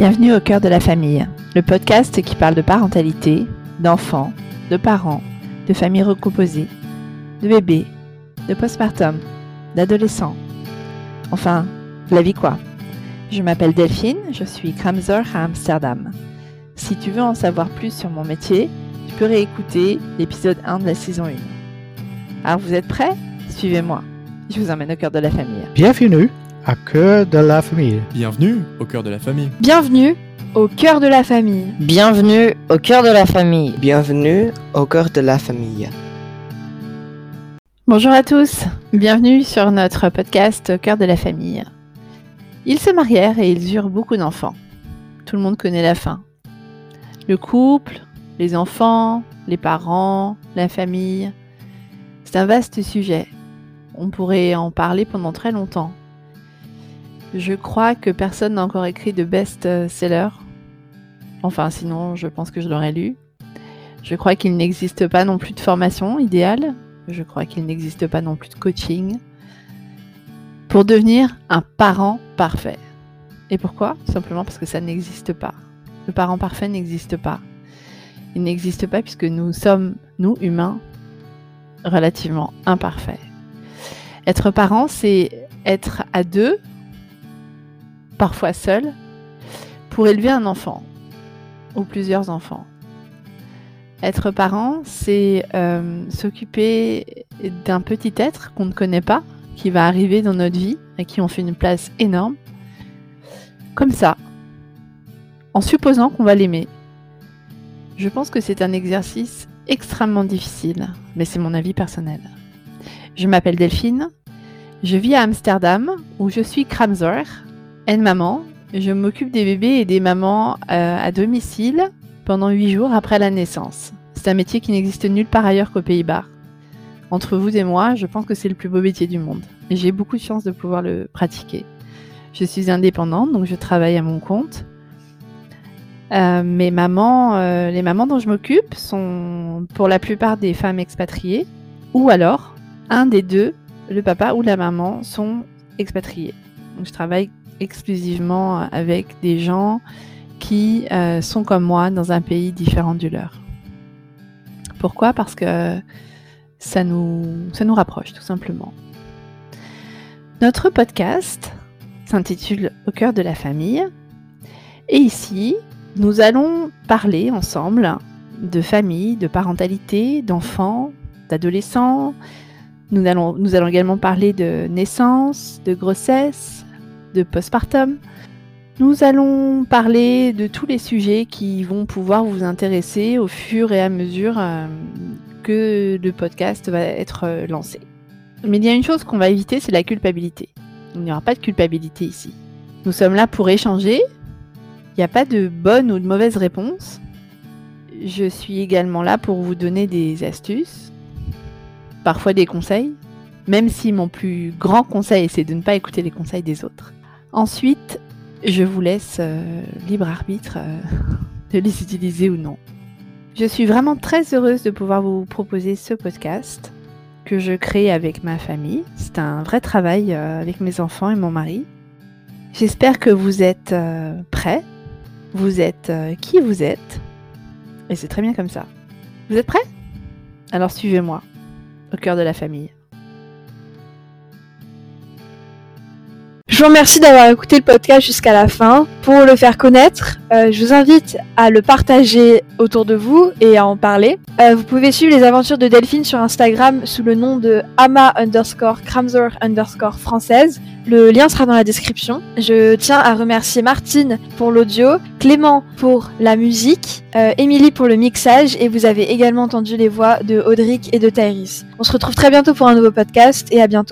Bienvenue au cœur de la famille, le podcast qui parle de parentalité, d'enfants, de parents, de familles recomposées, de bébés, de postpartum, d'adolescents. Enfin, la vie quoi. Je m'appelle Delphine, je suis Kramzer à Amsterdam. Si tu veux en savoir plus sur mon métier, tu peux réécouter l'épisode 1 de la saison 1. Alors vous êtes prêts? Suivez-moi. Je vous emmène au cœur de la famille. Bienvenue à Cœur de la famille. Bienvenue au cœur de la famille. Bienvenue au cœur de la famille. Bienvenue au cœur de la famille. Bienvenue au cœur de la famille. Bonjour à tous, bienvenue sur notre podcast Cœur de la famille. Ils se marièrent et ils eurent beaucoup d'enfants. Tout le monde connaît la fin. Le couple, les enfants, les parents, la famille. C'est un vaste sujet. On pourrait en parler pendant très longtemps. Je crois que personne n'a encore écrit de best-seller. Enfin, sinon, je pense que je l'aurais lu. Je crois qu'il n'existe pas non plus de formation idéale. Je crois qu'il n'existe pas non plus de coaching pour devenir un parent parfait. Et pourquoi? Simplement parce que ça n'existe pas. Le parent parfait n'existe pas. Il n'existe pas puisque nous sommes, nous humains, relativement imparfaits. Être parent, c'est être à deux parfois seul, pour élever un enfant ou plusieurs enfants. Être parent, c'est euh, s'occuper d'un petit être qu'on ne connaît pas, qui va arriver dans notre vie, à qui on fait une place énorme, comme ça, en supposant qu'on va l'aimer. Je pense que c'est un exercice extrêmement difficile, mais c'est mon avis personnel. Je m'appelle Delphine, je vis à Amsterdam, où je suis Kramzer, maman. Je m'occupe des bébés et des mamans euh, à domicile pendant 8 jours après la naissance. C'est un métier qui n'existe nulle part ailleurs qu'aux Pays-Bas. Entre vous et moi, je pense que c'est le plus beau métier du monde. Et j'ai beaucoup de chance de pouvoir le pratiquer. Je suis indépendante, donc je travaille à mon compte. Euh, mes mamans, euh, les mamans dont je m'occupe sont pour la plupart des femmes expatriées, ou alors un des deux, le papa ou la maman, sont expatriés. Donc je travaille exclusivement avec des gens qui euh, sont comme moi dans un pays différent du leur. Pourquoi? Parce que ça nous, ça nous rapproche tout simplement. Notre podcast s'intitule Au cœur de la famille. Et ici, nous allons parler ensemble de famille, de parentalité, d'enfants, d'adolescents. Nous allons, nous allons également parler de naissance, de grossesse, de postpartum. Nous allons parler de tous les sujets qui vont pouvoir vous intéresser au fur et à mesure euh, que le podcast va être euh, lancé. Mais il y a une chose qu'on va éviter, c'est la culpabilité. Il n'y aura pas de culpabilité ici. Nous sommes là pour échanger. Il n'y a pas de bonne ou de mauvaise réponse. Je suis également là pour vous donner des astuces, parfois des conseils, même si mon plus grand conseil, c'est de ne pas écouter les conseils des autres. Ensuite, je vous laisse euh, libre arbitre euh, de les utiliser ou non. Je suis vraiment très heureuse de pouvoir vous proposer ce podcast que je crée avec ma famille. C'est un vrai travail euh, avec mes enfants et mon mari. J'espère que vous êtes prêts. Vous êtes qui vous êtes. Et c'est très bien comme ça. Vous êtes prêts? Alors suivez-moi au cœur de la famille. Je vous remercie d'avoir écouté le podcast jusqu'à la fin. Pour le faire connaître, euh, je vous invite à le partager autour de vous et à en parler. Euh, vous pouvez suivre les aventures de Delphine sur Instagram sous le nom de ama underscore Kramzer underscore française. Le lien sera dans la description. Je tiens à remercier Martine pour l'audio, Clément pour la musique, euh, Émilie pour le mixage et vous avez également entendu les voix de Audric et de Tyrese. On se retrouve très bientôt pour un nouveau podcast et à bientôt.